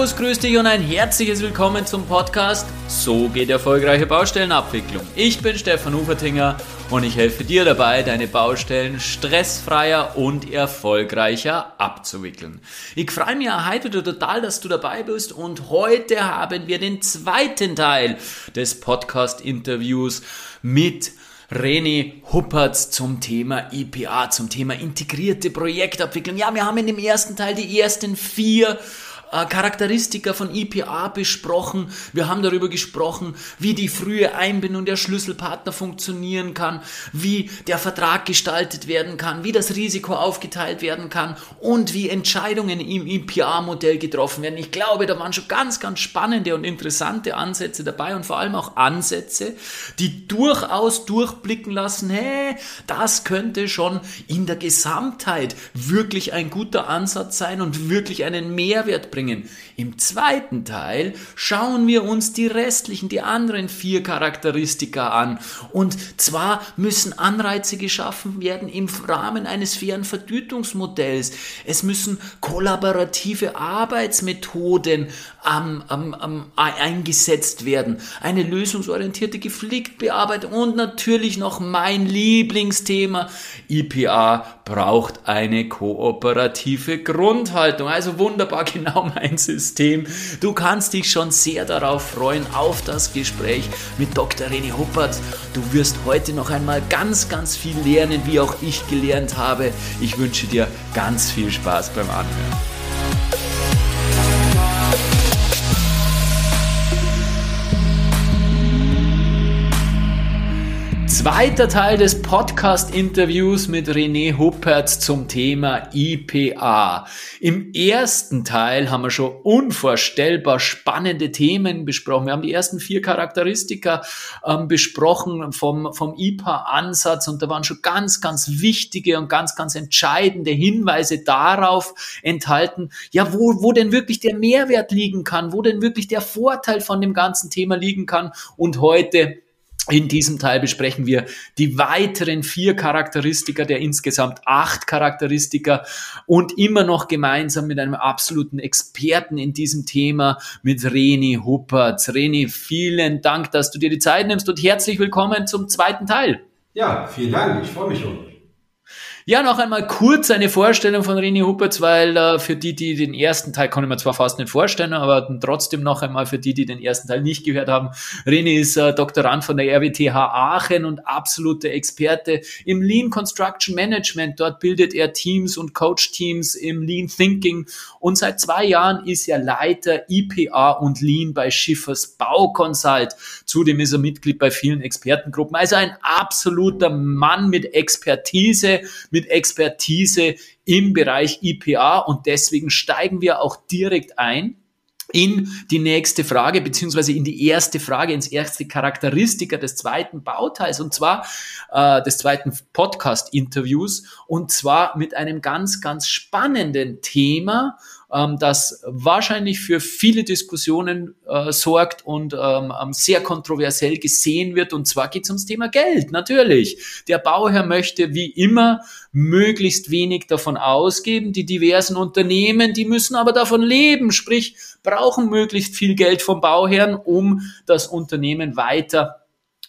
Servus, grüß dich und ein herzliches Willkommen zum Podcast So geht erfolgreiche Baustellenabwicklung. Ich bin Stefan Ufertinger und ich helfe dir dabei, deine Baustellen stressfreier und erfolgreicher abzuwickeln. Ich freue mich heute total, dass du dabei bist und heute haben wir den zweiten Teil des Podcast-Interviews mit René Huppertz zum Thema IPA, zum Thema integrierte Projektabwicklung. Ja, wir haben in dem ersten Teil die ersten vier äh, Charakteristika von IPA besprochen. Wir haben darüber gesprochen, wie die frühe Einbindung der Schlüsselpartner funktionieren kann, wie der Vertrag gestaltet werden kann, wie das Risiko aufgeteilt werden kann und wie Entscheidungen im IPA-Modell getroffen werden. Ich glaube, da waren schon ganz, ganz spannende und interessante Ansätze dabei und vor allem auch Ansätze, die durchaus durchblicken lassen, hey, das könnte schon in der Gesamtheit wirklich ein guter Ansatz sein und wirklich einen Mehrwert bringen bringen. Im zweiten Teil schauen wir uns die restlichen, die anderen vier Charakteristika an. Und zwar müssen Anreize geschaffen werden im Rahmen eines fairen Vergütungsmodells. Es müssen kollaborative Arbeitsmethoden ähm, ähm, ähm, eingesetzt werden. Eine lösungsorientierte Konfliktbearbeitung und natürlich noch mein Lieblingsthema. IPA braucht eine kooperative Grundhaltung. Also wunderbar genau mein System. Du kannst dich schon sehr darauf freuen, auf das Gespräch mit Dr. René Huppert. Du wirst heute noch einmal ganz, ganz viel lernen, wie auch ich gelernt habe. Ich wünsche dir ganz viel Spaß beim Anhören. Zweiter Teil des Podcast-Interviews mit René Huppertz zum Thema IPA. Im ersten Teil haben wir schon unvorstellbar spannende Themen besprochen. Wir haben die ersten vier Charakteristika ähm, besprochen vom, vom IPA-Ansatz und da waren schon ganz, ganz wichtige und ganz, ganz entscheidende Hinweise darauf enthalten, ja, wo, wo denn wirklich der Mehrwert liegen kann, wo denn wirklich der Vorteil von dem ganzen Thema liegen kann. Und heute in diesem Teil besprechen wir die weiteren vier Charakteristika der insgesamt acht Charakteristika und immer noch gemeinsam mit einem absoluten Experten in diesem Thema, mit Reni Huppertz. Reni, vielen Dank, dass du dir die Zeit nimmst und herzlich willkommen zum zweiten Teil. Ja, vielen Dank. Ich freue mich schon. Ja, noch einmal kurz eine Vorstellung von René Huppertz, weil äh, für die, die den ersten Teil, kann ich mir zwar fast nicht vorstellen, aber trotzdem noch einmal für die, die den ersten Teil nicht gehört haben. René ist äh, Doktorand von der RWTH Aachen und absoluter Experte im Lean Construction Management. Dort bildet er Teams und Coach-Teams im Lean Thinking und seit zwei Jahren ist er Leiter IPA und Lean bei Schiffers Bauconsult. Zudem ist er Mitglied bei vielen Expertengruppen. Also ein absoluter Mann mit Expertise, mit Expertise im Bereich IPA und deswegen steigen wir auch direkt ein in die nächste Frage, beziehungsweise in die erste Frage, ins erste Charakteristika des zweiten Bauteils, und zwar äh, des zweiten Podcast-Interviews, und zwar mit einem ganz, ganz spannenden Thema, ähm, das wahrscheinlich für viele Diskussionen äh, sorgt und ähm, ähm, sehr kontroversiell gesehen wird. Und zwar geht es ums Thema Geld, natürlich. Der Bauherr möchte wie immer möglichst wenig davon ausgeben. Die diversen Unternehmen, die müssen aber davon leben, sprich brauchen möglichst viel Geld vom Bauherrn, um das Unternehmen weiter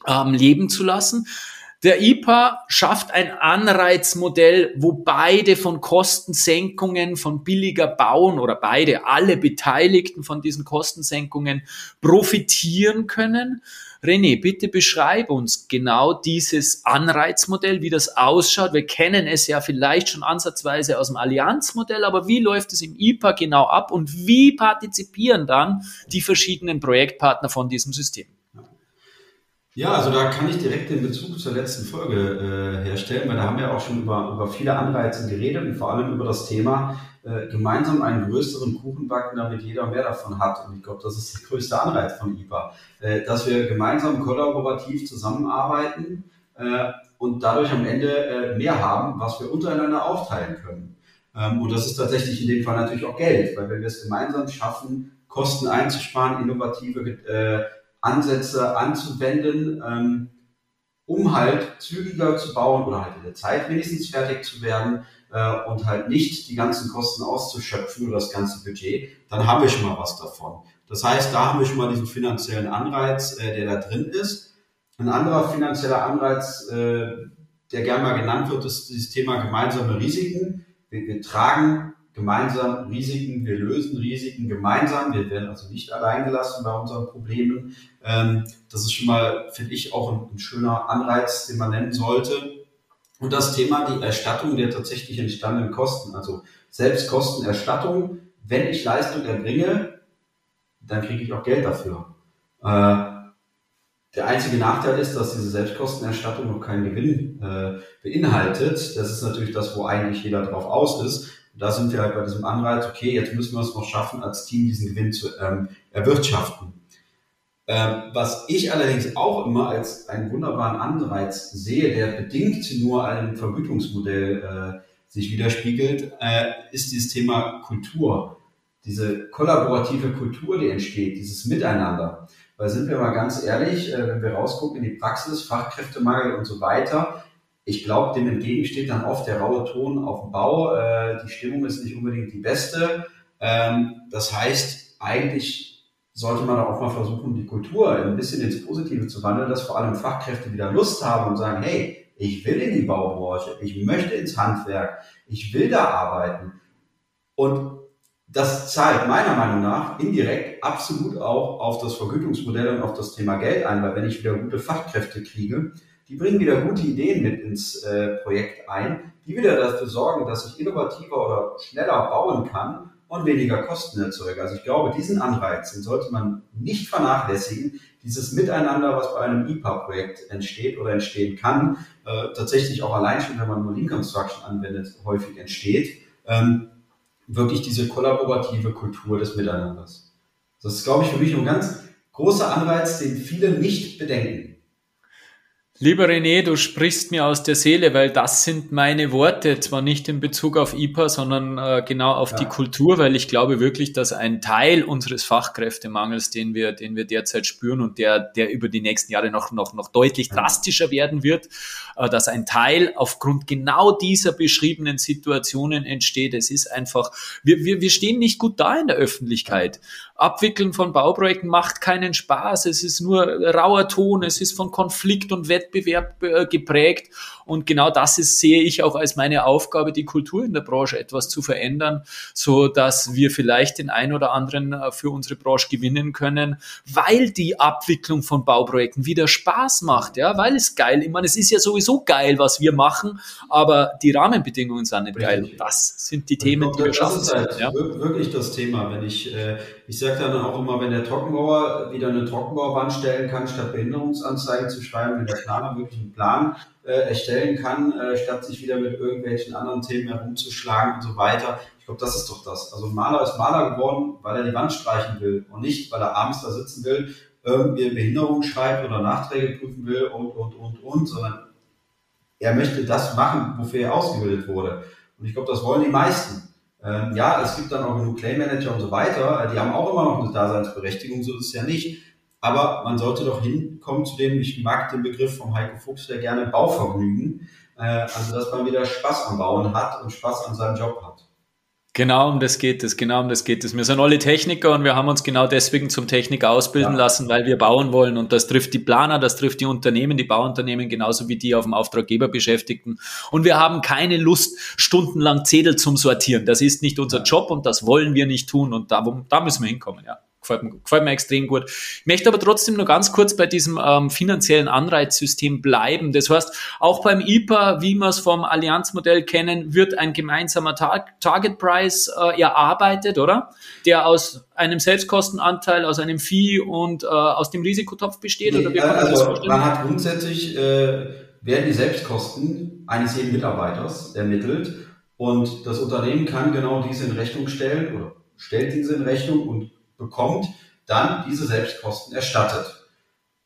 ähm, leben zu lassen. Der IPA schafft ein Anreizmodell, wo beide von Kostensenkungen, von billiger Bauen oder beide, alle Beteiligten von diesen Kostensenkungen profitieren können. René, bitte beschreib uns genau dieses Anreizmodell, wie das ausschaut. Wir kennen es ja vielleicht schon ansatzweise aus dem Allianzmodell, aber wie läuft es im IPA genau ab und wie partizipieren dann die verschiedenen Projektpartner von diesem System? Ja, also da kann ich direkt den Bezug zur letzten Folge äh, herstellen, weil da haben wir auch schon über, über viele Anreize geredet und vor allem über das Thema äh, gemeinsam einen größeren Kuchen backen, damit jeder mehr davon hat. Und ich glaube, das ist der größte Anreiz von IPA, äh, dass wir gemeinsam kollaborativ zusammenarbeiten äh, und dadurch am Ende äh, mehr haben, was wir untereinander aufteilen können. Ähm, und das ist tatsächlich in dem Fall natürlich auch Geld, weil wenn wir es gemeinsam schaffen, Kosten einzusparen, innovative äh, Ansätze anzuwenden, ähm, um halt zügiger zu bauen oder halt in der Zeit wenigstens fertig zu werden, äh, und halt nicht die ganzen Kosten auszuschöpfen oder das ganze Budget, dann haben wir schon mal was davon. Das heißt, da haben wir schon mal diesen finanziellen Anreiz, äh, der da drin ist. Ein anderer finanzieller Anreiz, äh, der gerne mal genannt wird, ist dieses Thema gemeinsame Risiken. Wir, wir tragen gemeinsam Risiken, wir lösen Risiken gemeinsam, wir werden also nicht alleingelassen bei unseren Problemen. Ähm, das ist schon mal, finde ich, auch ein, ein schöner Anreiz, den man nennen sollte. Und das Thema die Erstattung der tatsächlich entstandenen Kosten, also Selbstkostenerstattung. Wenn ich Leistung erbringe, dann kriege ich auch Geld dafür. Äh, der einzige Nachteil ist, dass diese Selbstkostenerstattung noch keinen Gewinn äh, beinhaltet. Das ist natürlich das, wo eigentlich jeder drauf aus ist. Und da sind wir halt bei diesem Anreiz, okay, jetzt müssen wir es noch schaffen, als Team diesen Gewinn zu ähm, erwirtschaften. Ähm, was ich allerdings auch immer als einen wunderbaren Anreiz sehe, der bedingt nur einem Vergütungsmodell äh, sich widerspiegelt, äh, ist dieses Thema Kultur. Diese kollaborative Kultur, die entsteht, dieses Miteinander. Weil sind wir mal ganz ehrlich, äh, wenn wir rausgucken in die Praxis, Fachkräftemangel und so weiter, ich glaube, dem entgegensteht dann oft der raue Ton auf dem Bau. Äh, die Stimmung ist nicht unbedingt die beste. Ähm, das heißt, eigentlich sollte man auch mal versuchen, die Kultur ein bisschen ins Positive zu wandeln, dass vor allem Fachkräfte wieder Lust haben und sagen, hey, ich will in die Baubranche, ich möchte ins Handwerk, ich will da arbeiten. Und das zahlt meiner Meinung nach indirekt absolut auch auf das Vergütungsmodell und auf das Thema Geld ein, weil wenn ich wieder gute Fachkräfte kriege, die bringen wieder gute Ideen mit ins äh, Projekt ein, die wieder dafür sorgen, dass ich innovativer oder schneller bauen kann und weniger Kosten erzeuge. Also ich glaube, diesen Anreiz, den sollte man nicht vernachlässigen, dieses Miteinander, was bei einem IPA-Projekt entsteht oder entstehen kann, äh, tatsächlich auch allein schon, wenn man nur Lean Construction anwendet, häufig entsteht. Ähm, wirklich diese kollaborative Kultur des Miteinanders. Das ist, glaube ich, für mich ein ganz großer Anreiz, den viele nicht bedenken. Lieber René, du sprichst mir aus der Seele, weil das sind meine Worte, zwar nicht in Bezug auf IPA, sondern äh, genau auf ja. die Kultur, weil ich glaube wirklich, dass ein Teil unseres Fachkräftemangels, den wir, den wir derzeit spüren und der, der über die nächsten Jahre noch, noch, noch deutlich drastischer werden wird, äh, dass ein Teil aufgrund genau dieser beschriebenen Situationen entsteht. Es ist einfach, wir, wir, wir stehen nicht gut da in der Öffentlichkeit. Abwickeln von Bauprojekten macht keinen Spaß. Es ist nur rauer Ton. Es ist von Konflikt und Wettbewerb äh, geprägt. Und genau das ist, sehe ich auch als meine Aufgabe, die Kultur in der Branche etwas zu verändern, so dass wir vielleicht den einen oder anderen äh, für unsere Branche gewinnen können, weil die Abwicklung von Bauprojekten wieder Spaß macht, ja, weil es geil, ich meine, es ist ja sowieso geil, was wir machen, aber die Rahmenbedingungen sind nicht geil. Das sind die Themen, die wir schaffen. Das ist halt ja. wirklich das Thema, wenn ich, äh, ich sage dann auch immer, wenn der Trockenbauer wieder eine Trockenbauwand stellen kann, statt Behinderungsanzeigen zu schreiben, wenn der Planer wirklich einen Plan äh, erstellen kann, äh, statt sich wieder mit irgendwelchen anderen Themen herumzuschlagen und so weiter. Ich glaube, das ist doch das. Also ein Maler ist Maler geworden, weil er die Wand streichen will und nicht, weil er abends da sitzen will, irgendwie Behinderung schreibt oder Nachträge prüfen will und, und, und, und, sondern er möchte das machen, wofür er ausgebildet wurde. Und ich glaube, das wollen die meisten. Ähm, ja, es gibt dann auch genug Claim Manager und so weiter, die haben auch immer noch eine Daseinsberechtigung, so ist es ja nicht. Aber man sollte doch hinkommen zu dem, ich mag den Begriff vom Heiko Fuchs sehr gerne, Bauvergnügen. Äh, also, dass man wieder Spaß am Bauen hat und Spaß an seinem Job hat. Genau um das geht es, genau um das geht es. Wir sind alle Techniker und wir haben uns genau deswegen zum Techniker ausbilden ja. lassen, weil wir bauen wollen. Und das trifft die Planer, das trifft die Unternehmen, die Bauunternehmen, genauso wie die auf dem Auftraggeber Beschäftigten. Und wir haben keine Lust, stundenlang Zettel zum Sortieren. Das ist nicht unser Job und das wollen wir nicht tun. Und da, da müssen wir hinkommen, ja gefällt mir, gefällt mir extrem gut. Ich möchte aber trotzdem nur ganz kurz bei diesem ähm, finanziellen Anreizsystem bleiben. Das heißt, auch beim IPA, wie wir es vom Allianzmodell kennen, wird ein gemeinsamer Tar Target Price äh, erarbeitet, oder? Der aus einem Selbstkostenanteil, aus einem Fee und äh, aus dem Risikotopf besteht? Nee, oder wie kann man also, das Man hat grundsätzlich, äh, werden die Selbstkosten eines jeden Mitarbeiters ermittelt und das Unternehmen kann genau diese in Rechnung stellen oder stellt diese in Rechnung und bekommt, dann diese Selbstkosten erstattet.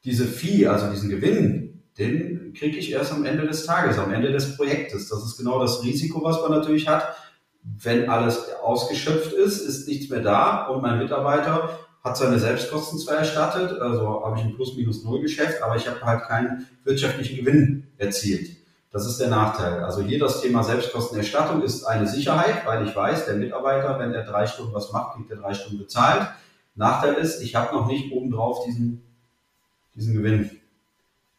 Diese Fee, also diesen Gewinn, den kriege ich erst am Ende des Tages, am Ende des Projektes. Das ist genau das Risiko, was man natürlich hat. Wenn alles ausgeschöpft ist, ist nichts mehr da und mein Mitarbeiter hat seine Selbstkosten zwar erstattet, also habe ich ein Plus-Minus-Null-Geschäft, aber ich habe halt keinen wirtschaftlichen Gewinn erzielt. Das ist der Nachteil. Also hier das Thema Selbstkostenerstattung ist eine Sicherheit, weil ich weiß, der Mitarbeiter, wenn er drei Stunden was macht, kriegt er drei Stunden bezahlt. Nachteil ist, ich habe noch nicht obendrauf diesen, diesen Gewinn.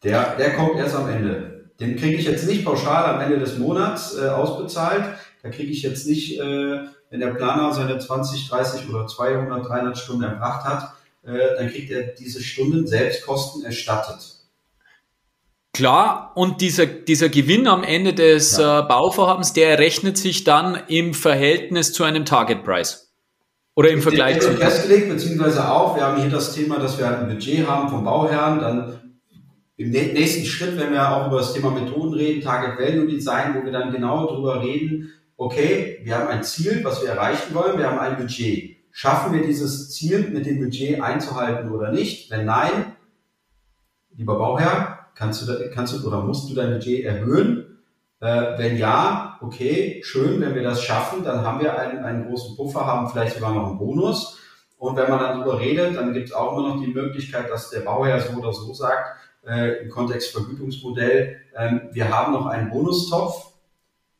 Der, der kommt erst am Ende. Den kriege ich jetzt nicht pauschal am Ende des Monats äh, ausbezahlt. Da kriege ich jetzt nicht, äh, wenn der Planer seine 20, 30 oder 200, 300 Stunden erbracht hat, äh, dann kriegt er diese Stunden Selbstkosten erstattet. Klar, und dieser, dieser Gewinn am Ende des ja. äh, Bauvorhabens, der errechnet sich dann im Verhältnis zu einem Target Price. Oder im Vergleich zu. festgelegt, beziehungsweise auch, wir haben hier das Thema, dass wir ein Budget haben vom Bauherrn, dann im nächsten Schritt, wenn wir auch über das Thema Methoden reden, Target Value Design, wo wir dann genau darüber reden, okay, wir haben ein Ziel, was wir erreichen wollen, wir haben ein Budget. Schaffen wir dieses Ziel mit dem Budget einzuhalten oder nicht? Wenn nein, lieber Bauherr, Kannst du, kannst du oder musst du dein Budget erhöhen? Äh, wenn ja, okay, schön, wenn wir das schaffen, dann haben wir einen, einen großen Puffer, haben vielleicht sogar noch einen Bonus. Und wenn man dann darüber redet, dann gibt es auch immer noch die Möglichkeit, dass der Bauherr so oder so sagt, äh, im Kontext Vergütungsmodell, äh, wir haben noch einen Bonustopf,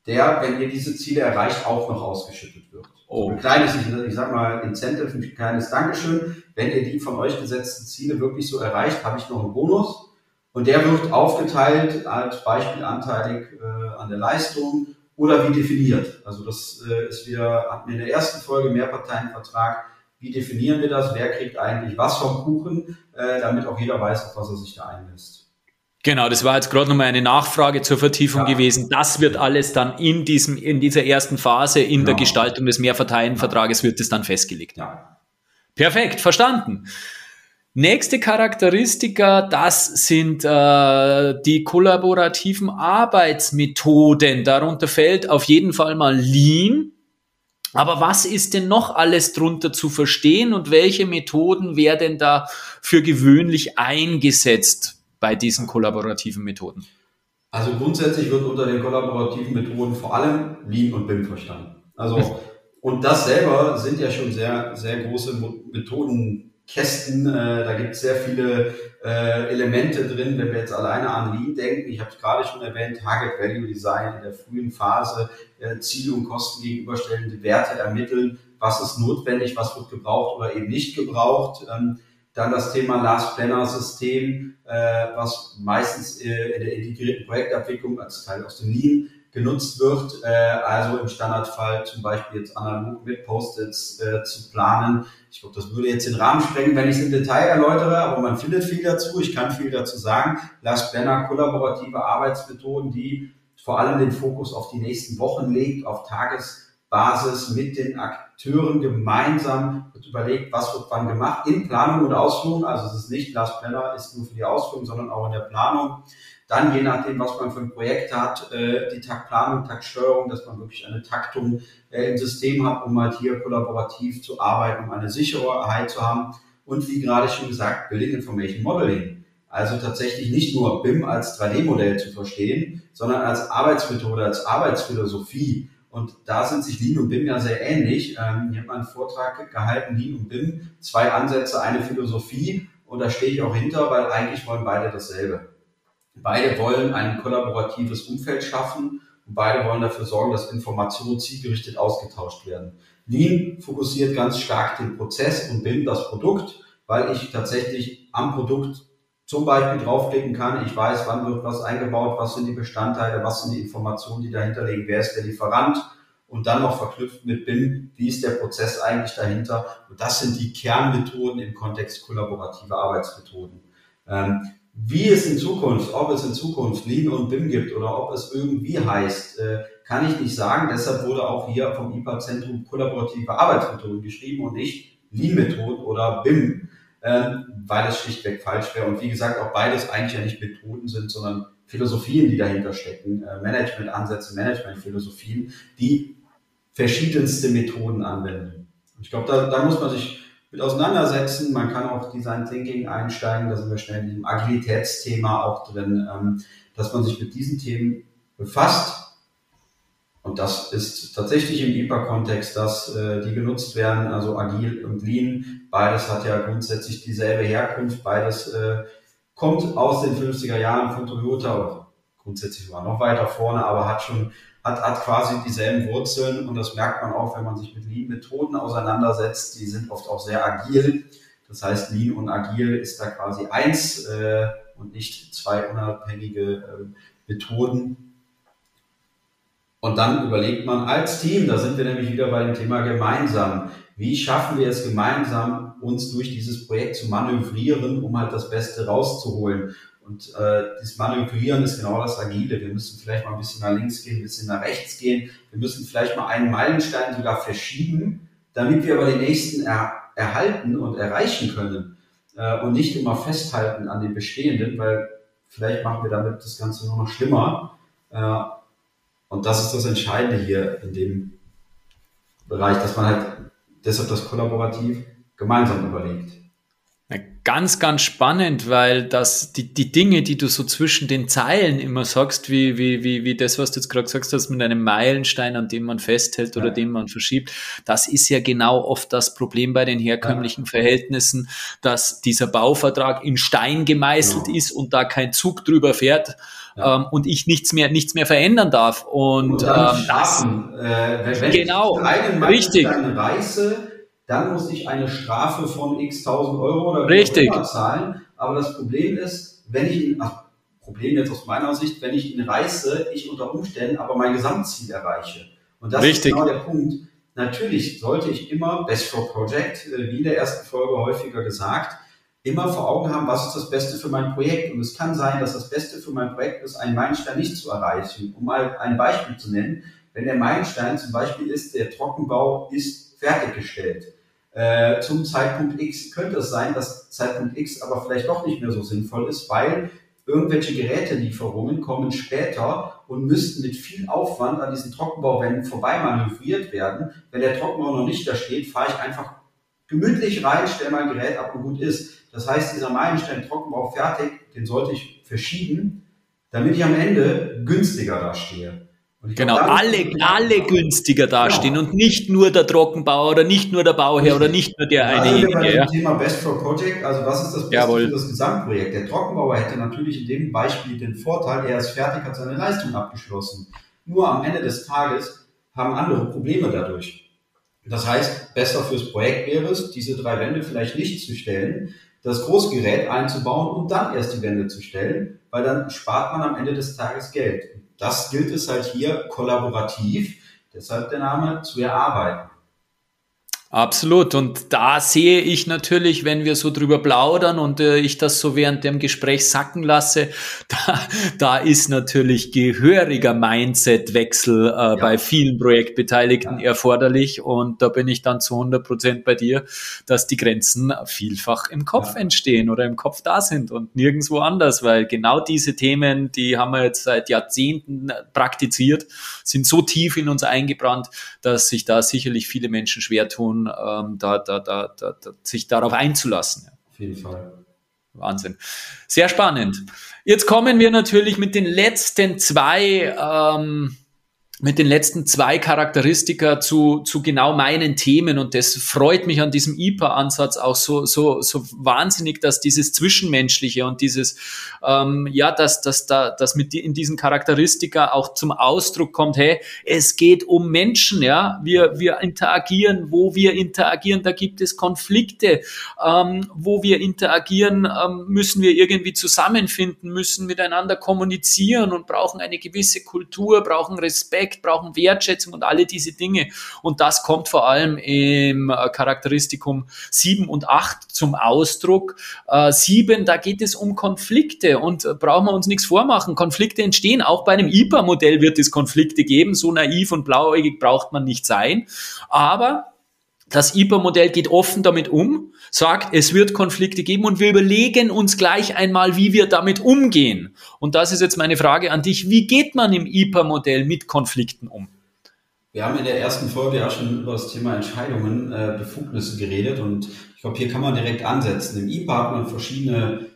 der, wenn ihr diese Ziele erreicht, auch noch ausgeschüttet wird. Oh. Ein kleines, ich, ich sag mal, Incentive, ein kleines Dankeschön. Wenn ihr die von euch gesetzten Ziele wirklich so erreicht, habe ich noch einen Bonus. Und der wird aufgeteilt als Beispiel anteilig äh, an der Leistung oder wie definiert. Also das äh, ist wieder, hatten in der ersten Folge Mehrparteienvertrag. Wie definieren wir das? Wer kriegt eigentlich was vom Kuchen, äh, damit auch jeder weiß, auf was er sich da einlässt. Genau, das war jetzt gerade nochmal eine Nachfrage zur Vertiefung ja. gewesen. Das wird alles dann in diesem, in dieser ersten Phase, in genau. der Gestaltung des Mehrparteienvertrages wird es dann festgelegt. Ja. Perfekt, verstanden. Nächste Charakteristika, das sind äh, die kollaborativen Arbeitsmethoden. Darunter fällt auf jeden Fall mal Lean. Aber was ist denn noch alles drunter zu verstehen und welche Methoden werden da für gewöhnlich eingesetzt bei diesen kollaborativen Methoden? Also grundsätzlich wird unter den kollaborativen Methoden vor allem Lean und BIM verstanden. Also und das selber sind ja schon sehr sehr große Methoden Kästen. Äh, da gibt es sehr viele äh, Elemente drin, wenn wir jetzt alleine an Lean denken. Ich habe es gerade schon erwähnt, Target Value Design in der frühen Phase, äh, Ziele und Kosten gegenüberstellen, Werte ermitteln, was ist notwendig, was wird gebraucht oder eben nicht gebraucht. Ähm, dann das Thema Last Planner System, äh, was meistens äh, in der integrierten Projektabwicklung als Teil aus dem Lean genutzt wird, äh, also im Standardfall zum Beispiel jetzt analog mit Post-its äh, zu planen. Ich glaube, das würde jetzt den Rahmen sprengen, wenn ich es im Detail erläutere, aber man findet viel dazu. Ich kann viel dazu sagen. Lars Brenner, kollaborative Arbeitsmethoden, die vor allem den Fokus auf die nächsten Wochen legt, auf Tagesbasis mit den Akteuren gemeinsam wird überlegt, was wird wann gemacht, in Planung und Ausführung. Also es ist nicht, Lars Brenner ist nur für die Ausführung, sondern auch in der Planung. Dann, je nachdem, was man für ein Projekt hat, äh, die Taktplanung, Taktsteuerung, dass man wirklich eine Taktung äh, im System hat, um halt hier kollaborativ zu arbeiten, um eine Sicherheit zu haben. Und wie gerade schon gesagt, Building Information Modeling. Also tatsächlich nicht nur BIM als 3D-Modell zu verstehen, sondern als Arbeitsmethode, als Arbeitsphilosophie. Und da sind sich Lean und BIM ja sehr ähnlich. Ähm, ich habe einen Vortrag gehalten, Lean und BIM, zwei Ansätze, eine Philosophie. Und da stehe ich auch hinter, weil eigentlich wollen beide dasselbe. Beide wollen ein kollaboratives Umfeld schaffen und beide wollen dafür sorgen, dass Informationen zielgerichtet ausgetauscht werden. Lean fokussiert ganz stark den Prozess und BIM das Produkt, weil ich tatsächlich am Produkt zum Beispiel draufklicken kann. Ich weiß, wann wird was eingebaut, was sind die Bestandteile, was sind die Informationen, die dahinter liegen, wer ist der Lieferant und dann noch verknüpft mit BIM, wie ist der Prozess eigentlich dahinter. Und das sind die Kernmethoden im Kontext kollaborative Arbeitsmethoden. Ähm, wie es in Zukunft, ob es in Zukunft Lean und BIM gibt oder ob es irgendwie heißt, äh, kann ich nicht sagen. Deshalb wurde auch hier vom IPA-Zentrum kollaborative Arbeitsmethoden geschrieben und nicht Lean-Methoden oder BIM, ähm, weil es schlichtweg falsch wäre. Und wie gesagt, auch beides eigentlich ja nicht Methoden sind, sondern Philosophien, die dahinter stecken, äh, Management-Ansätze, Management-Philosophien, die verschiedenste Methoden anwenden. Ich glaube, da, da muss man sich mit auseinandersetzen. Man kann auch Design Thinking einsteigen, da sind wir schnell in diesem Agilitätsthema auch drin, ähm, dass man sich mit diesen Themen befasst. Und das ist tatsächlich im IPA-Kontext, dass äh, die genutzt werden, also Agil und Lean. Beides hat ja grundsätzlich dieselbe Herkunft. Beides äh, kommt aus den 50er Jahren von Toyota grundsätzlich sogar noch weiter vorne, aber hat schon, hat, hat quasi dieselben Wurzeln und das merkt man auch, wenn man sich mit Lean-Methoden auseinandersetzt. Die sind oft auch sehr agil. Das heißt, Lean und Agil ist da quasi eins äh, und nicht zwei unabhängige äh, Methoden. Und dann überlegt man als Team, da sind wir nämlich wieder bei dem Thema gemeinsam, wie schaffen wir es gemeinsam, uns durch dieses Projekt zu manövrieren, um halt das Beste rauszuholen. Und äh, das Manövrieren ist genau das Agile. Wir müssen vielleicht mal ein bisschen nach links gehen, ein bisschen nach rechts gehen. Wir müssen vielleicht mal einen Meilenstein sogar verschieben, damit wir aber den nächsten er erhalten und erreichen können. Äh, und nicht immer festhalten an den bestehenden, weil vielleicht machen wir damit das Ganze nur noch schlimmer. Äh, und das ist das Entscheidende hier in dem Bereich, dass man halt deshalb das kollaborativ gemeinsam überlegt. Ganz, ganz spannend, weil das, die, die Dinge, die du so zwischen den Zeilen immer sagst, wie, wie, wie, wie das, was du jetzt gerade gesagt hast, mit einem Meilenstein, an dem man festhält oder ja. den man verschiebt, das ist ja genau oft das Problem bei den herkömmlichen ja. Verhältnissen, dass dieser Bauvertrag in Stein gemeißelt genau. ist und da kein Zug drüber fährt. Ja. Ähm, und ich nichts mehr, nichts mehr verändern darf. Und, und ähm, das, äh, wenn, genau, ich richtig. reiße, dann muss ich eine Strafe von x tausend Euro oder Richtig. zahlen. Aber das Problem ist, wenn ich ihn, ach, Problem jetzt aus meiner Sicht, wenn ich ihn reiße, ich unter Umständen aber mein Gesamtziel erreiche. Und das Richtig. ist genau der Punkt. Natürlich sollte ich immer Best for Project, äh, wie in der ersten Folge häufiger gesagt, immer vor Augen haben, was ist das Beste für mein Projekt. Und es kann sein, dass das Beste für mein Projekt ist, einen Meilenstein nicht zu erreichen. Um mal ein Beispiel zu nennen, wenn der Meilenstein zum Beispiel ist, der Trockenbau ist fertiggestellt äh, zum Zeitpunkt X könnte es sein, dass Zeitpunkt X aber vielleicht doch nicht mehr so sinnvoll ist, weil irgendwelche Gerätelieferungen kommen später und müssten mit viel Aufwand an diesen Trockenbauwänden vorbei manövriert werden. Wenn der Trockenbau noch nicht da steht, fahre ich einfach gemütlich rein, stelle mein Gerät ab und gut ist. Das heißt, dieser Meilenstein Trockenbau fertig, den sollte ich verschieben, damit ich am Ende günstiger dastehe. Genau, alle, alle günstiger dastehen genau. und nicht nur der Trockenbauer oder nicht nur der Bauherr oder nicht nur der eine. Also bei dem Thema Best for Project, also was ist das Beste Jawohl. für das Gesamtprojekt? Der Trockenbauer hätte natürlich in dem Beispiel den Vorteil, er ist fertig, hat seine Leistung abgeschlossen. Nur am Ende des Tages haben andere Probleme dadurch. Das heißt, besser fürs Projekt wäre es, diese drei Wände vielleicht nicht zu stellen, das Großgerät einzubauen und dann erst die Wände zu stellen, weil dann spart man am Ende des Tages Geld das gilt es halt hier kollaborativ, deshalb der Name, zu erarbeiten. Absolut. Und da sehe ich natürlich, wenn wir so drüber plaudern und äh, ich das so während dem Gespräch sacken lasse, da, da ist natürlich gehöriger Mindset-Wechsel äh, ja. bei vielen Projektbeteiligten ja. erforderlich. Und da bin ich dann zu 100 Prozent bei dir, dass die Grenzen vielfach im Kopf ja. entstehen oder im Kopf da sind und nirgendwo anders, weil genau diese Themen, die haben wir jetzt seit Jahrzehnten praktiziert, sind so tief in uns eingebrannt, dass sich da sicherlich viele Menschen schwer tun, ähm, da, da, da, da, sich darauf einzulassen. Ja. Auf jeden Fall. Wahnsinn. Sehr spannend. Jetzt kommen wir natürlich mit den letzten zwei ähm, mit den letzten zwei Charakteristika zu, zu genau meinen Themen. Und das freut mich an diesem IPA-Ansatz auch so, so, so wahnsinnig, dass dieses Zwischenmenschliche und dieses, ähm, ja, dass, dass da, dass mit die, in diesen Charakteristika auch zum Ausdruck kommt, hey, es geht um Menschen, ja, wir, wir interagieren, wo wir interagieren, da gibt es Konflikte, ähm, wo wir interagieren, ähm, müssen wir irgendwie zusammenfinden, müssen miteinander kommunizieren und brauchen eine gewisse Kultur, brauchen Respekt, Respekt, brauchen Wertschätzung und alle diese Dinge. Und das kommt vor allem im äh, Charakteristikum 7 und 8 zum Ausdruck. Äh, 7, da geht es um Konflikte und äh, brauchen wir uns nichts vormachen. Konflikte entstehen. Auch bei einem IPA-Modell wird es Konflikte geben. So naiv und blauäugig braucht man nicht sein. Aber das IPA-Modell geht offen damit um, sagt, es wird Konflikte geben und wir überlegen uns gleich einmal, wie wir damit umgehen. Und das ist jetzt meine Frage an dich. Wie geht man im IPA-Modell mit Konflikten um? Wir haben in der ersten Folge ja schon über das Thema Entscheidungen, äh, Befugnisse geredet und ich glaube, hier kann man direkt ansetzen. Im IPA hat man verschiedene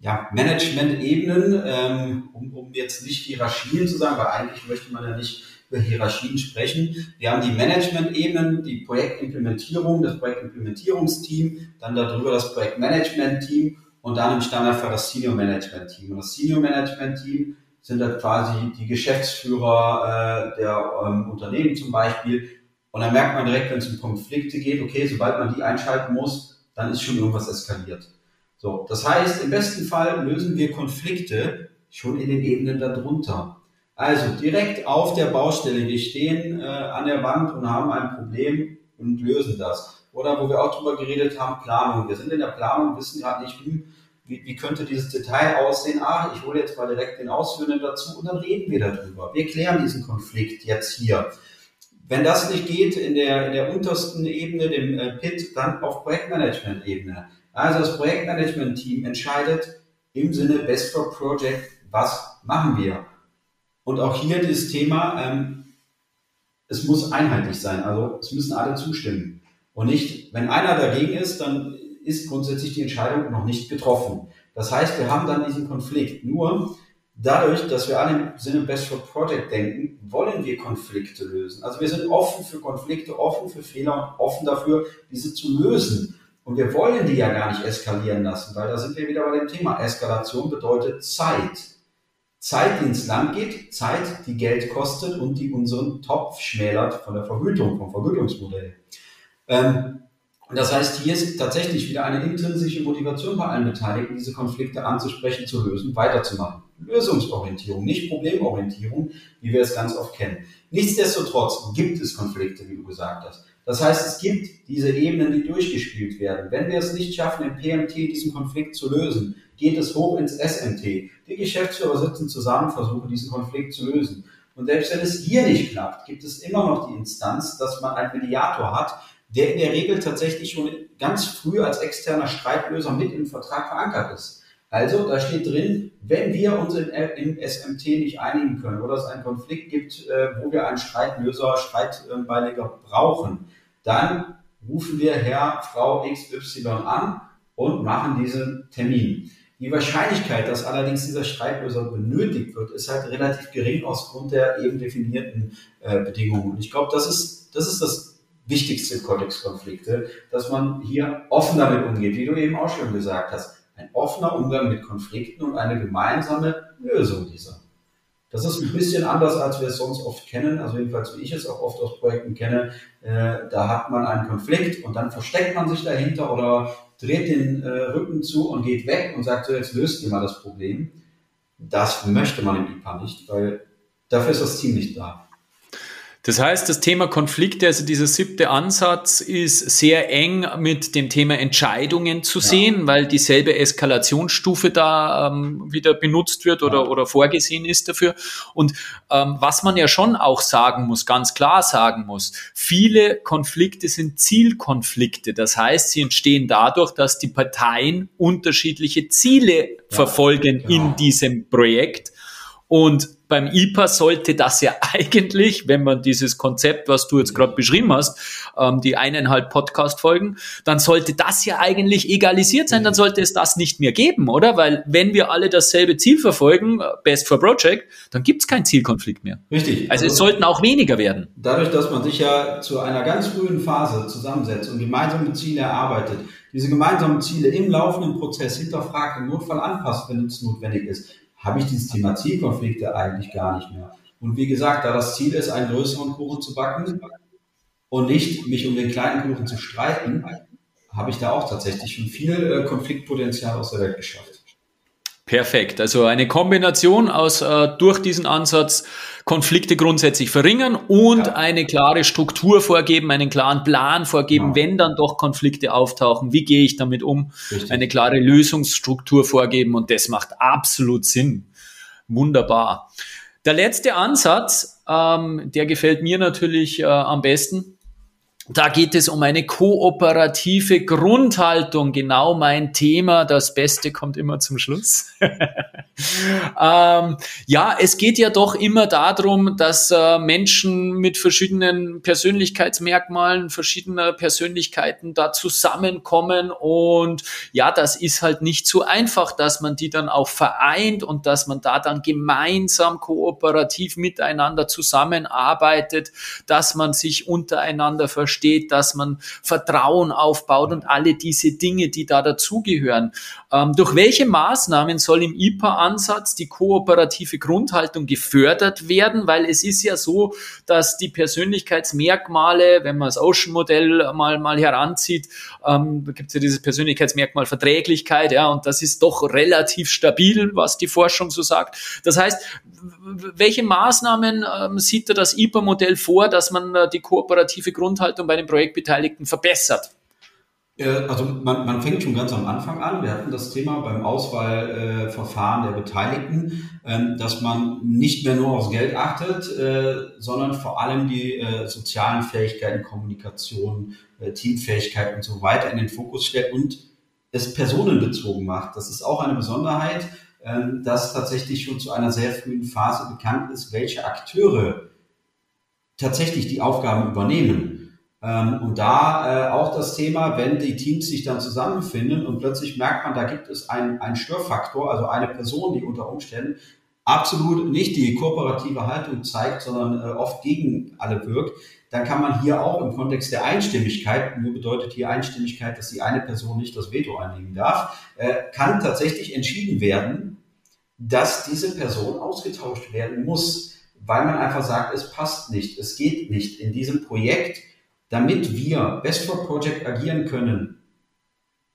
ja, Management-Ebenen, ähm, um, um jetzt nicht Hierarchien zu sagen, weil eigentlich möchte man ja nicht über Hierarchien sprechen. Wir haben die Management-Ebenen, die Projektimplementierung, das Projektimplementierungsteam, dann darüber das Projektmanagement-Team und dann im Standardfall das Senior Management-Team. Und das Senior Management-Team sind das quasi die Geschäftsführer äh, der ähm, Unternehmen zum Beispiel. Und dann merkt man direkt, wenn es um Konflikte geht, okay, sobald man die einschalten muss, dann ist schon irgendwas eskaliert. So, das heißt, im besten Fall lösen wir Konflikte schon in den Ebenen darunter. Also direkt auf der Baustelle, wir stehen äh, an der Wand und haben ein Problem und lösen das. Oder wo wir auch drüber geredet haben, Planung. Wir sind in der Planung, wissen gerade nicht, wie, wie könnte dieses Detail aussehen? Ah, ich hole jetzt mal direkt den Ausführenden dazu und dann reden wir darüber. Wir klären diesen Konflikt jetzt hier. Wenn das nicht geht in der, in der untersten Ebene, dem äh, PIT, dann auf Projektmanagement-Ebene. Also das Projektmanagement-Team entscheidet im Sinne Best for Project, was machen wir? Und auch hier dieses Thema, ähm, es muss einheitlich sein. Also es müssen alle zustimmen. Und nicht, wenn einer dagegen ist, dann ist grundsätzlich die Entscheidung noch nicht getroffen. Das heißt, wir haben dann diesen Konflikt. Nur dadurch, dass wir alle im Sinne Best for Project denken, wollen wir Konflikte lösen. Also wir sind offen für Konflikte, offen für Fehler und offen dafür, diese zu lösen. Und wir wollen die ja gar nicht eskalieren lassen, weil da sind wir wieder bei dem Thema. Eskalation bedeutet Zeit. Zeit, die ins Land geht, Zeit, die Geld kostet und die unseren Topf schmälert von der Vergütung, vom Vergütungsmodell. Ähm, und das heißt, hier ist tatsächlich wieder eine intrinsische Motivation bei allen Beteiligten, diese Konflikte anzusprechen, zu lösen, weiterzumachen. Lösungsorientierung, nicht Problemorientierung, wie wir es ganz oft kennen. Nichtsdestotrotz gibt es Konflikte, wie du gesagt hast. Das heißt, es gibt diese Ebenen, die durchgespielt werden. Wenn wir es nicht schaffen, im PMT diesen Konflikt zu lösen, geht es hoch ins SMT. Die Geschäftsführer sitzen zusammen, versuchen diesen Konflikt zu lösen. Und selbst wenn es hier nicht klappt, gibt es immer noch die Instanz, dass man einen Mediator hat, der in der Regel tatsächlich schon ganz früh als externer Streitlöser mit im Vertrag verankert ist. Also da steht drin, wenn wir uns in, im SMT nicht einigen können oder es einen Konflikt gibt, äh, wo wir einen Streitlöser, Streitbeiliger brauchen, dann rufen wir Herr, Frau XY an und machen diesen Termin. Die Wahrscheinlichkeit, dass allerdings dieser Streitlöser benötigt wird, ist halt relativ gering aus Grund der eben definierten äh, Bedingungen. Und ich glaube, das ist, das ist das wichtigste Kontextkonflikte, dass man hier offen damit umgeht, wie du eben auch schon gesagt hast. Ein offener Umgang mit Konflikten und eine gemeinsame Lösung dieser. Das ist ein bisschen anders, als wir es sonst oft kennen, also jedenfalls wie ich es auch oft aus Projekten kenne. Äh, da hat man einen Konflikt und dann versteckt man sich dahinter oder dreht den äh, Rücken zu und geht weg und sagt, so jetzt löst ihr mal das Problem. Das möchte man im IPA nicht, weil dafür ist das Team nicht da. Das heißt, das Thema Konflikte, also dieser siebte Ansatz ist sehr eng mit dem Thema Entscheidungen zu ja. sehen, weil dieselbe Eskalationsstufe da ähm, wieder benutzt wird oder, ja. oder vorgesehen ist dafür. Und ähm, was man ja schon auch sagen muss, ganz klar sagen muss, viele Konflikte sind Zielkonflikte. Das heißt, sie entstehen dadurch, dass die Parteien unterschiedliche Ziele ja. verfolgen in genau. diesem Projekt. Und beim IPA sollte das ja eigentlich, wenn man dieses Konzept, was du jetzt gerade beschrieben hast, ähm, die eineinhalb Podcast-Folgen, dann sollte das ja eigentlich egalisiert sein, dann sollte es das nicht mehr geben, oder? Weil wenn wir alle dasselbe Ziel verfolgen, Best for Project, dann gibt es keinen Zielkonflikt mehr. Richtig. Also, also es sollten auch weniger werden. Dadurch, dass man sich ja zu einer ganz frühen Phase zusammensetzt und gemeinsame Ziele erarbeitet, diese gemeinsamen Ziele im laufenden Prozess hinterfragt, im Notfall anpasst, wenn es notwendig ist, habe ich dieses Thema Zielkonflikte eigentlich gar nicht mehr. Und wie gesagt, da das Ziel ist, einen größeren Kuchen zu backen und nicht mich um den kleinen Kuchen zu streiten, habe ich da auch tatsächlich schon viel äh, Konfliktpotenzial aus der Welt geschafft. Perfekt. Also eine Kombination aus äh, durch diesen Ansatz Konflikte grundsätzlich verringern und ja. eine klare Struktur vorgeben, einen klaren Plan vorgeben, ja. wenn dann doch Konflikte auftauchen. Wie gehe ich damit um? Richtig. Eine klare Lösungsstruktur vorgeben und das macht absolut Sinn. Wunderbar. Der letzte Ansatz, ähm, der gefällt mir natürlich äh, am besten da geht es um eine kooperative Grundhaltung, genau mein Thema. Das Beste kommt immer zum Schluss. ähm, ja, es geht ja doch immer darum, dass äh, Menschen mit verschiedenen Persönlichkeitsmerkmalen, verschiedener Persönlichkeiten da zusammenkommen. Und ja, das ist halt nicht so einfach, dass man die dann auch vereint und dass man da dann gemeinsam kooperativ miteinander zusammenarbeitet, dass man sich untereinander versteht dass man Vertrauen aufbaut und alle diese Dinge, die da dazugehören. Ähm, durch welche Maßnahmen soll im IPA Ansatz, die kooperative Grundhaltung gefördert werden, weil es ist ja so, dass die Persönlichkeitsmerkmale, wenn man das Ocean-Modell mal, mal heranzieht, ähm, da gibt es ja dieses Persönlichkeitsmerkmal Verträglichkeit, ja, und das ist doch relativ stabil, was die Forschung so sagt. Das heißt, welche Maßnahmen ähm, sieht da das IPA-Modell vor, dass man äh, die kooperative Grundhaltung bei den Projektbeteiligten verbessert? Also man, man fängt schon ganz am Anfang an. Wir hatten das Thema beim Auswahlverfahren äh, der Beteiligten, äh, dass man nicht mehr nur aufs Geld achtet, äh, sondern vor allem die äh, sozialen Fähigkeiten, Kommunikation, äh, Teamfähigkeit und so weiter in den Fokus stellt und es personenbezogen macht. Das ist auch eine Besonderheit, äh, dass tatsächlich schon zu einer sehr frühen Phase bekannt ist, welche Akteure tatsächlich die Aufgaben übernehmen. Ähm, und da äh, auch das Thema, wenn die Teams sich dann zusammenfinden und plötzlich merkt man, da gibt es einen, Störfaktor, also eine Person, die unter Umständen absolut nicht die kooperative Haltung zeigt, sondern äh, oft gegen alle wirkt, dann kann man hier auch im Kontext der Einstimmigkeit, nur bedeutet hier Einstimmigkeit, dass die eine Person nicht das Veto einlegen darf, äh, kann tatsächlich entschieden werden, dass diese Person ausgetauscht werden muss, weil man einfach sagt, es passt nicht, es geht nicht in diesem Projekt damit wir Best for Project agieren können,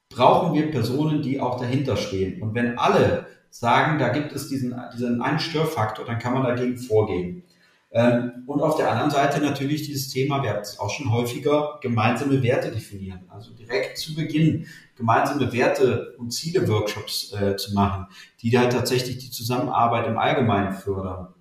brauchen wir Personen, die auch dahinter stehen. Und wenn alle sagen, da gibt es diesen, diesen einen Störfaktor, dann kann man dagegen vorgehen. Ähm, und auf der anderen Seite natürlich dieses Thema, wir hatten es auch schon häufiger, gemeinsame Werte definieren. Also direkt zu Beginn gemeinsame Werte und Ziele-Workshops äh, zu machen, die halt tatsächlich die Zusammenarbeit im Allgemeinen fördern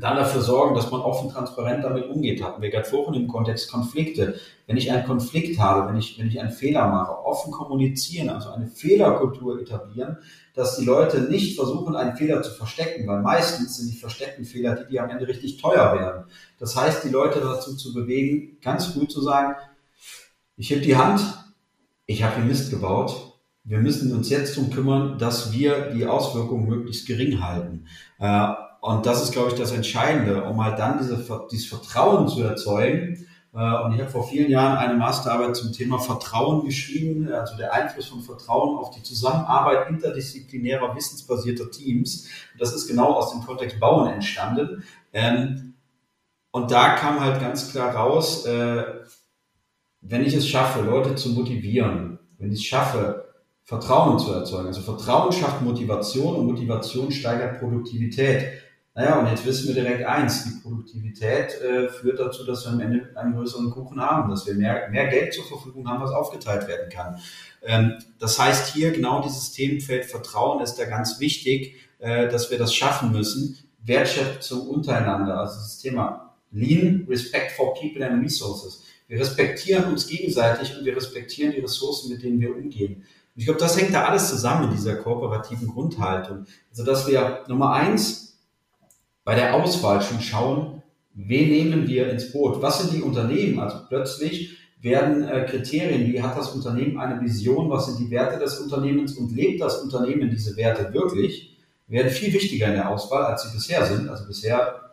dann dafür sorgen, dass man offen transparent damit umgeht. Hatten wir gerade vorhin im Kontext Konflikte. Wenn ich einen Konflikt habe, wenn ich, wenn ich einen Fehler mache, offen kommunizieren, also eine Fehlerkultur etablieren, dass die Leute nicht versuchen, einen Fehler zu verstecken, weil meistens sind die versteckten Fehler die, die am Ende richtig teuer werden. Das heißt, die Leute dazu zu bewegen, ganz früh zu sagen, ich heb die Hand, ich habe hier Mist gebaut, wir müssen uns jetzt darum kümmern, dass wir die Auswirkungen möglichst gering halten. Äh, und das ist, glaube ich, das Entscheidende, um halt dann diese, dieses Vertrauen zu erzeugen. Äh, und ich habe vor vielen Jahren eine Masterarbeit zum Thema Vertrauen geschrieben, also der Einfluss von Vertrauen auf die Zusammenarbeit interdisziplinärer, wissensbasierter Teams. Das ist genau aus dem Kontext Bauen entstanden. Ähm, und da kam halt ganz klar raus, äh, wenn ich es schaffe, Leute zu motivieren, wenn ich es schaffe, Vertrauen zu erzeugen. Also Vertrauen schafft Motivation und Motivation steigert Produktivität. Naja, und jetzt wissen wir direkt eins, die Produktivität äh, führt dazu, dass wir am Ende einen größeren Kuchen haben, dass wir mehr, mehr Geld zur Verfügung haben, was aufgeteilt werden kann. Ähm, das heißt hier genau dieses Themenfeld Vertrauen ist da ganz wichtig, äh, dass wir das schaffen müssen. Wertschätzung untereinander, also das Thema Lean, Respect for People and Resources. Wir respektieren uns gegenseitig und wir respektieren die Ressourcen, mit denen wir umgehen. Und ich glaube, das hängt da alles zusammen in dieser kooperativen Grundhaltung. Also, dass wir Nummer eins bei der Auswahl schon schauen, wen nehmen wir ins Boot? Was sind die Unternehmen? Also plötzlich werden äh, Kriterien, wie hat das Unternehmen eine Vision, was sind die Werte des Unternehmens und lebt das Unternehmen diese Werte wirklich, werden viel wichtiger in der Auswahl, als sie bisher sind. Also bisher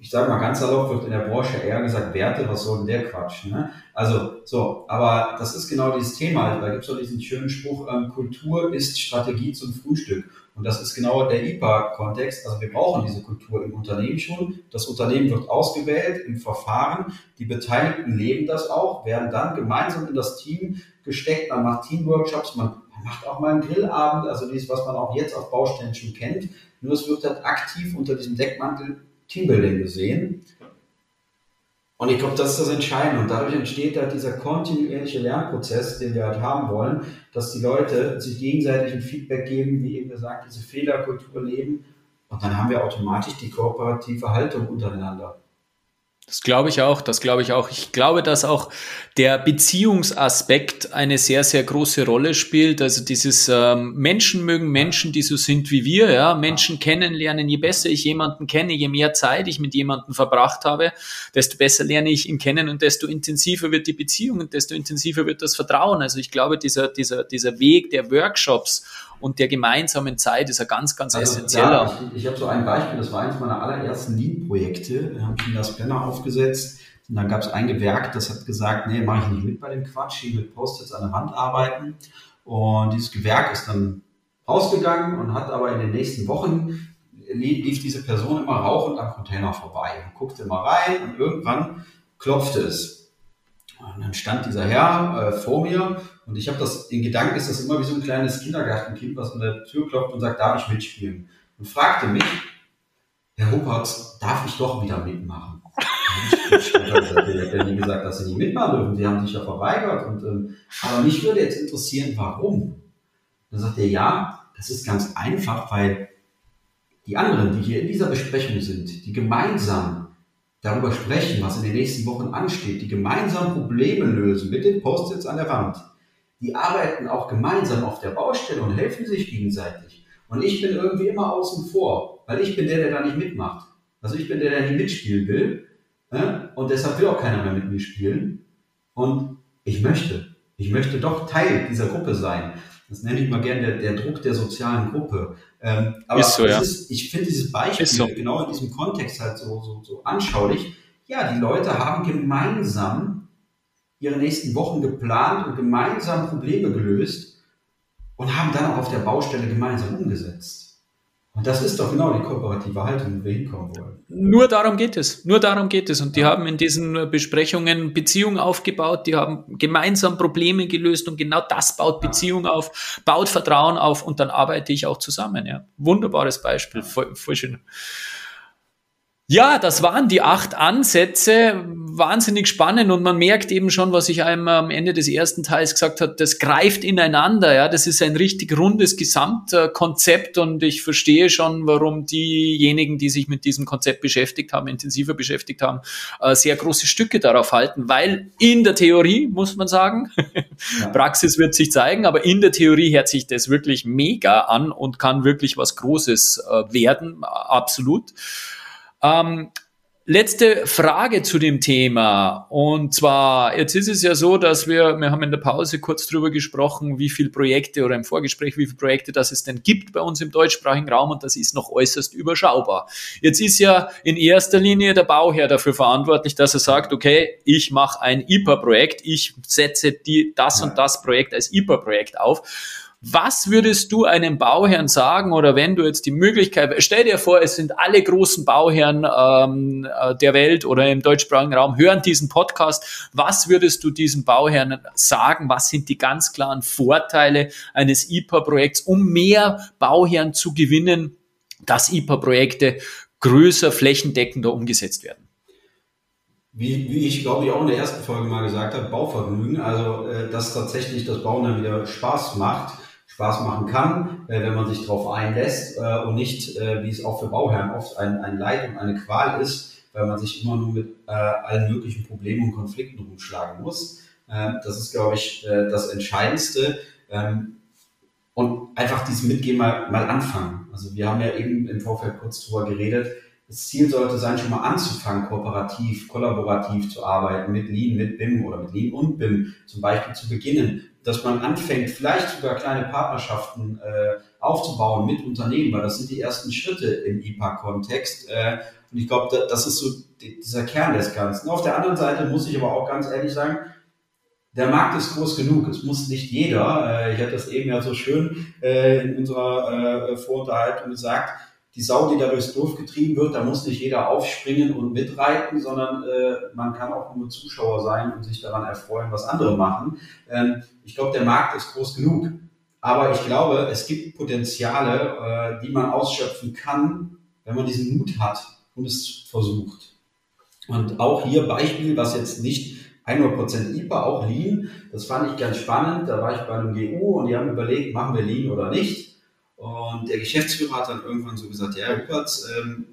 ich sage mal ganz salopp, wird in der Branche eher gesagt, Werte, was soll denn der Quatsch? Ne? Also so, aber das ist genau dieses Thema. Da gibt es doch diesen schönen Spruch, ähm, Kultur ist Strategie zum Frühstück. Und das ist genau der IPA-Kontext. Also wir brauchen diese Kultur im Unternehmen schon. Das Unternehmen wird ausgewählt im Verfahren. Die Beteiligten leben das auch, werden dann gemeinsam in das Team gesteckt. Man macht Teamworkshops, man macht auch mal einen Grillabend, also dies, was man auch jetzt auf Baustellen schon kennt. Nur es wird halt aktiv unter diesem Deckmantel Teambuilding gesehen. Und ich glaube, das ist das Entscheidende. Und dadurch entsteht halt dieser kontinuierliche Lernprozess, den wir halt haben wollen, dass die Leute sich gegenseitig ein Feedback geben, wie eben gesagt, diese Fehlerkultur leben. Und dann haben wir automatisch die kooperative Haltung untereinander. Das glaube ich auch, das glaube ich auch. Ich glaube, dass auch der Beziehungsaspekt eine sehr, sehr große Rolle spielt. Also dieses ähm, Menschen mögen Menschen, die so sind wie wir, ja, Menschen kennenlernen. Je besser ich jemanden kenne, je mehr Zeit ich mit jemandem verbracht habe, desto besser lerne ich ihn kennen und desto intensiver wird die Beziehung und desto intensiver wird das Vertrauen. Also ich glaube, dieser, dieser, dieser Weg der Workshops und der gemeinsamen Zeit ist ein ganz, ganz also, essentieller. Ja, ich, ich habe so ein Beispiel, das war eines meiner allerersten Lean-Projekte. Da habe ich mir das Planner aufgesetzt und dann gab es ein Gewerk, das hat gesagt, nee, mache ich nicht mit bei dem Quatsch, hier mit Post-its an der Wand arbeiten. Und dieses Gewerk ist dann ausgegangen und hat aber in den nächsten Wochen lief diese Person immer rauchend am Container vorbei und guckte immer rein und irgendwann klopfte es. Und dann stand dieser Herr äh, vor mir und ich habe das, in Gedanken ist das immer wie so ein kleines Kindergartenkind, was an der Tür klopft und sagt, darf ich mitspielen? Und fragte mich, Herr Ruppertz, darf ich doch wieder mitmachen? Ich habe nie gesagt, dass Sie nicht mitmachen dürfen. Sie haben sich ja verweigert. Und, ähm, aber mich würde jetzt interessieren, warum? Dann sagt er, ja, das ist ganz einfach, weil die anderen, die hier in dieser Besprechung sind, die gemeinsam darüber sprechen, was in den nächsten Wochen ansteht, die gemeinsam Probleme lösen mit den Post-its an der Wand, die arbeiten auch gemeinsam auf der Baustelle und helfen sich gegenseitig. Und ich bin irgendwie immer außen vor, weil ich bin der, der da nicht mitmacht. Also ich bin der, der nicht mitspielen will. Ne? Und deshalb will auch keiner mehr mit mir spielen. Und ich möchte. Ich möchte doch Teil dieser Gruppe sein. Das nenne ich mal gerne der, der Druck der sozialen Gruppe. Ähm, aber so, ja. ist, ich finde dieses Beispiel so. genau in diesem Kontext halt so, so, so anschaulich. Ja, die Leute haben gemeinsam ihre nächsten Wochen geplant und gemeinsam Probleme gelöst und haben dann auch auf der Baustelle gemeinsam umgesetzt. Und das ist doch genau die kooperative Haltung, wo wir hinkommen wollen. Nur darum geht es. Nur darum geht es. Und die haben in diesen Besprechungen Beziehungen aufgebaut, die haben gemeinsam Probleme gelöst und genau das baut Beziehung auf, baut Vertrauen auf und dann arbeite ich auch zusammen. Ja. Wunderbares Beispiel, voll, voll schön. Ja, das waren die acht Ansätze. Wahnsinnig spannend und man merkt eben schon, was ich einmal am Ende des ersten Teils gesagt habe, das greift ineinander. Ja, das ist ein richtig rundes Gesamtkonzept und ich verstehe schon, warum diejenigen, die sich mit diesem Konzept beschäftigt haben, intensiver beschäftigt haben, äh, sehr große Stücke darauf halten, weil in der Theorie, muss man sagen, ja. Praxis wird sich zeigen, aber in der Theorie hört sich das wirklich mega an und kann wirklich was Großes äh, werden, absolut. Ähm, letzte Frage zu dem Thema. Und zwar, jetzt ist es ja so, dass wir, wir haben in der Pause kurz drüber gesprochen, wie viele Projekte oder im Vorgespräch, wie viele Projekte das es denn gibt bei uns im deutschsprachigen Raum und das ist noch äußerst überschaubar. Jetzt ist ja in erster Linie der Bauherr dafür verantwortlich, dass er sagt, okay, ich mache ein IPA-Projekt, ich setze die, das und das Projekt als IPA-Projekt auf. Was würdest du einem Bauherrn sagen oder wenn du jetzt die Möglichkeit, stell dir vor, es sind alle großen Bauherren ähm, äh, der Welt oder im deutschsprachigen Raum hören diesen Podcast. Was würdest du diesem Bauherrn sagen? Was sind die ganz klaren Vorteile eines IPA-Projekts, um mehr Bauherren zu gewinnen, dass IPA-Projekte größer, flächendeckender umgesetzt werden? Wie, wie ich glaube ich auch in der ersten Folge mal gesagt habe, Bauvergnügen, also äh, dass tatsächlich das Bauen dann wieder Spaß macht Spaß machen kann, äh, wenn man sich darauf einlässt äh, und nicht, äh, wie es auch für Bauherren oft ein, ein Leid und eine Qual ist, weil man sich immer nur mit äh, allen möglichen Problemen und Konflikten rumschlagen muss. Äh, das ist, glaube ich, äh, das Entscheidendste. Ähm, und einfach dieses Mitgehen mal, mal anfangen. Also wir haben ja eben im Vorfeld kurz drüber geredet. Das Ziel sollte sein, schon mal anzufangen, kooperativ, kollaborativ zu arbeiten, mit Lean, mit BIM oder mit Lean und BIM zum Beispiel zu beginnen dass man anfängt, vielleicht sogar kleine Partnerschaften äh, aufzubauen mit Unternehmen, weil das sind die ersten Schritte im IPA-Kontext. Äh, und ich glaube, das ist so dieser Kern des Ganzen. Auf der anderen Seite muss ich aber auch ganz ehrlich sagen, der Markt ist groß genug. Es muss nicht jeder, äh, ich hatte das eben ja so schön äh, in unserer äh, Vorunterhaltung gesagt, die Sau, die da durchs Dorf getrieben wird, da muss nicht jeder aufspringen und mitreiten, sondern äh, man kann auch nur Zuschauer sein und sich daran erfreuen, was andere machen. Ähm, ich glaube, der Markt ist groß genug. Aber ich glaube, es gibt Potenziale, äh, die man ausschöpfen kann, wenn man diesen Mut hat und es versucht. Und auch hier Beispiel, was jetzt nicht 100% IPA, auch Lean, das fand ich ganz spannend. Da war ich bei einem GU und die haben überlegt, machen wir Lean oder nicht. Und der Geschäftsführer hat dann irgendwann so gesagt, ja, Rupert, ähm,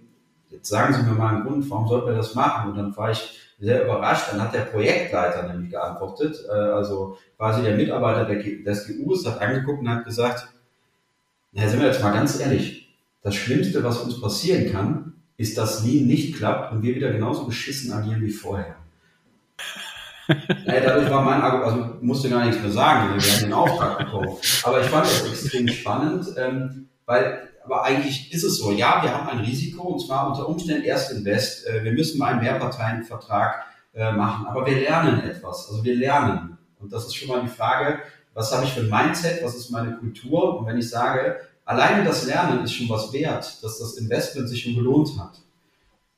jetzt sagen Sie mir mal einen Grund, warum sollten wir das machen? Und dann war ich sehr überrascht. Dann hat der Projektleiter nämlich geantwortet, äh, also quasi der Mitarbeiter der, des GUs hat angeguckt und hat gesagt, na, sind wir jetzt mal ganz ehrlich, das Schlimmste, was uns passieren kann, ist, dass Lean nicht klappt und wir wieder genauso beschissen agieren wie vorher. Naja, dadurch war mein Argument, also musste gar nichts mehr sagen, wir haben den Auftrag bekommen. Aber ich fand das extrem spannend, ähm, weil, aber eigentlich ist es so, ja, wir haben ein Risiko und zwar unter Umständen erst Invest. Äh, wir müssen mal einen Mehrparteienvertrag äh, machen, aber wir lernen etwas, also wir lernen. Und das ist schon mal die Frage, was habe ich für ein Mindset, was ist meine Kultur und wenn ich sage, alleine das Lernen ist schon was wert, dass das Investment sich schon gelohnt hat.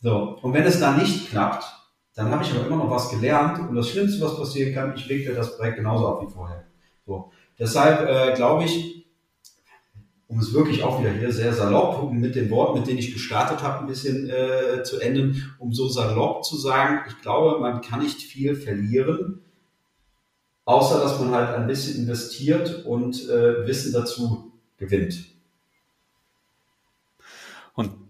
So, und wenn es da nicht klappt, dann habe ich aber immer noch was gelernt und das Schlimmste, was passieren kann, ich wickle das Projekt genauso ab wie vorher. So, deshalb äh, glaube ich, um es wirklich auch wieder hier sehr salopp mit den Worten, mit denen ich gestartet habe, ein bisschen äh, zu enden, um so salopp zu sagen, ich glaube, man kann nicht viel verlieren, außer dass man halt ein bisschen investiert und äh, Wissen dazu gewinnt.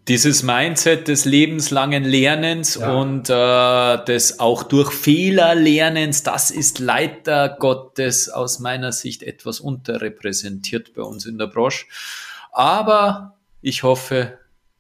Dieses Mindset des lebenslangen Lernens ja. und äh, des auch durch Fehler Lernens, das ist leider Gottes aus meiner Sicht etwas unterrepräsentiert bei uns in der Branche. Aber ich hoffe,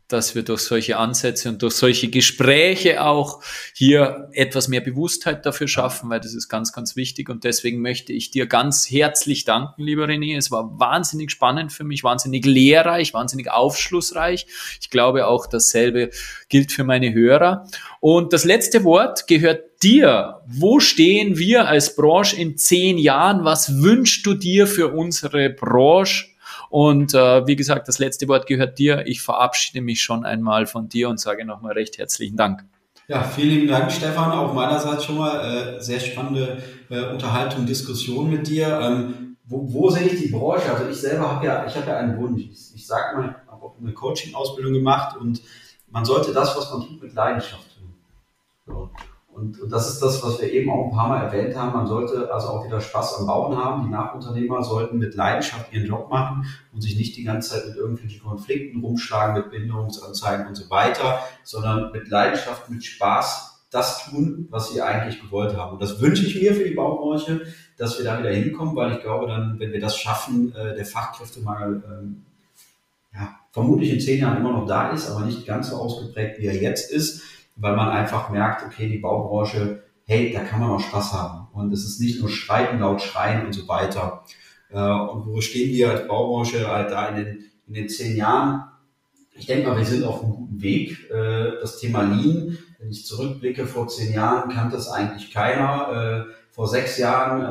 dass wir durch solche Ansätze und durch solche Gespräche auch hier etwas mehr Bewusstheit dafür schaffen, weil das ist ganz, ganz wichtig. Und deswegen möchte ich dir ganz herzlich danken, lieber René. Es war wahnsinnig spannend für mich, wahnsinnig lehrreich, wahnsinnig aufschlussreich. Ich glaube auch dasselbe gilt für meine Hörer. Und das letzte Wort gehört dir. Wo stehen wir als Branche in zehn Jahren? Was wünschst du dir für unsere Branche? Und äh, wie gesagt, das letzte Wort gehört dir. Ich verabschiede mich schon einmal von dir und sage nochmal recht herzlichen Dank. Ja, vielen Dank, Stefan. Auch meinerseits schon mal äh, sehr spannende äh, Unterhaltung, Diskussion mit dir. Ähm, wo, wo sehe ich die Branche? Also ich selber habe ja, ich habe ja einen Wunsch. Ich, ich sage mal, ich habe auch eine Coaching-Ausbildung gemacht und man sollte das, was man tut, mit Leidenschaft tun. So. Und, und das ist das, was wir eben auch ein paar Mal erwähnt haben. Man sollte also auch wieder Spaß am Bauen haben. Die Nachunternehmer sollten mit Leidenschaft ihren Job machen und sich nicht die ganze Zeit mit irgendwelchen Konflikten rumschlagen, mit Bindungsanzeigen und so weiter, sondern mit Leidenschaft, mit Spaß das tun, was sie eigentlich gewollt haben. Und das wünsche ich mir für die Baubranche, dass wir da wieder hinkommen, weil ich glaube, dann, wenn wir das schaffen, äh, der Fachkräftemangel ähm, ja, vermutlich in zehn Jahren immer noch da ist, aber nicht ganz so ausgeprägt, wie er jetzt ist weil man einfach merkt, okay, die Baubranche, hey, da kann man auch Spaß haben. Und es ist nicht nur Streiten, laut Schreien und so weiter. Äh, und wo stehen wir als Baubranche halt da in den, in den zehn Jahren? Ich denke mal, wir sind auf einem guten Weg. Äh, das Thema Lean, wenn ich zurückblicke, vor zehn Jahren kannte das eigentlich keiner. Äh, vor sechs Jahren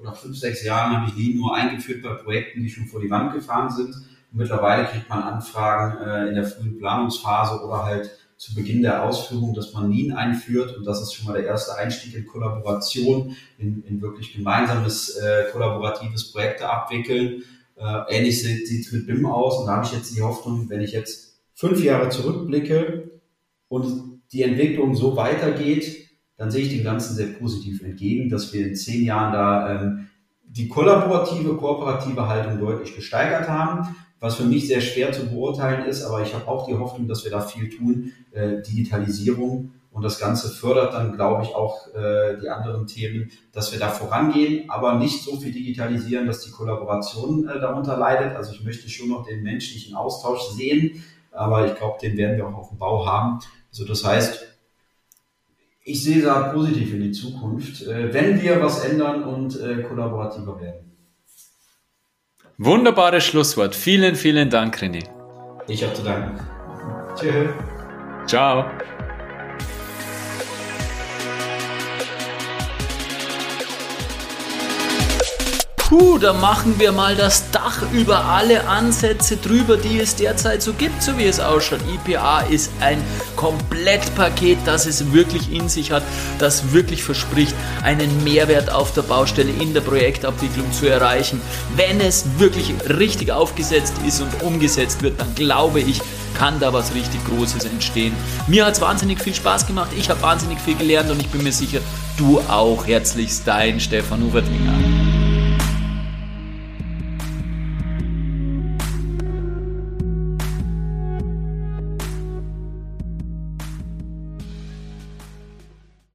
oder fünf, sechs Jahren habe ich Lean nur eingeführt bei Projekten, die schon vor die Wand gefahren sind. Und mittlerweile kriegt man Anfragen in der frühen Planungsphase oder halt zu Beginn der Ausführung, dass man Lean einführt und das ist schon mal der erste Einstieg in Kollaboration, in, in wirklich gemeinsames äh, kollaboratives Projekte abwickeln. Äh, ähnlich sieht es mit BIM aus und da habe ich jetzt die Hoffnung, wenn ich jetzt fünf Jahre zurückblicke und die Entwicklung so weitergeht, dann sehe ich dem Ganzen sehr positiv entgegen, dass wir in zehn Jahren da ähm, die kollaborative, kooperative Haltung deutlich gesteigert haben was für mich sehr schwer zu beurteilen ist, aber ich habe auch die Hoffnung, dass wir da viel tun. Äh, Digitalisierung und das Ganze fördert dann, glaube ich, auch äh, die anderen Themen, dass wir da vorangehen, aber nicht so viel digitalisieren, dass die Kollaboration äh, darunter leidet. Also ich möchte schon noch den menschlichen Austausch sehen, aber ich glaube, den werden wir auch auf dem Bau haben. Also das heißt, ich sehe da positiv in die Zukunft, äh, wenn wir was ändern und äh, kollaborativer werden. Wunderbares Schlusswort. Vielen, vielen Dank, René. Ich habe zu danken. Tschüss. Ciao. Puh, da machen wir mal das Dach über alle Ansätze drüber, die es derzeit so gibt, so wie es ausschaut. IPA ist ein Komplettpaket, das es wirklich in sich hat, das wirklich verspricht, einen Mehrwert auf der Baustelle in der Projektabwicklung zu erreichen. Wenn es wirklich richtig aufgesetzt ist und umgesetzt wird, dann glaube ich, kann da was richtig Großes entstehen. Mir hat es wahnsinnig viel Spaß gemacht, ich habe wahnsinnig viel gelernt und ich bin mir sicher, du auch. Herzlichst dein Stefan Hubertinger.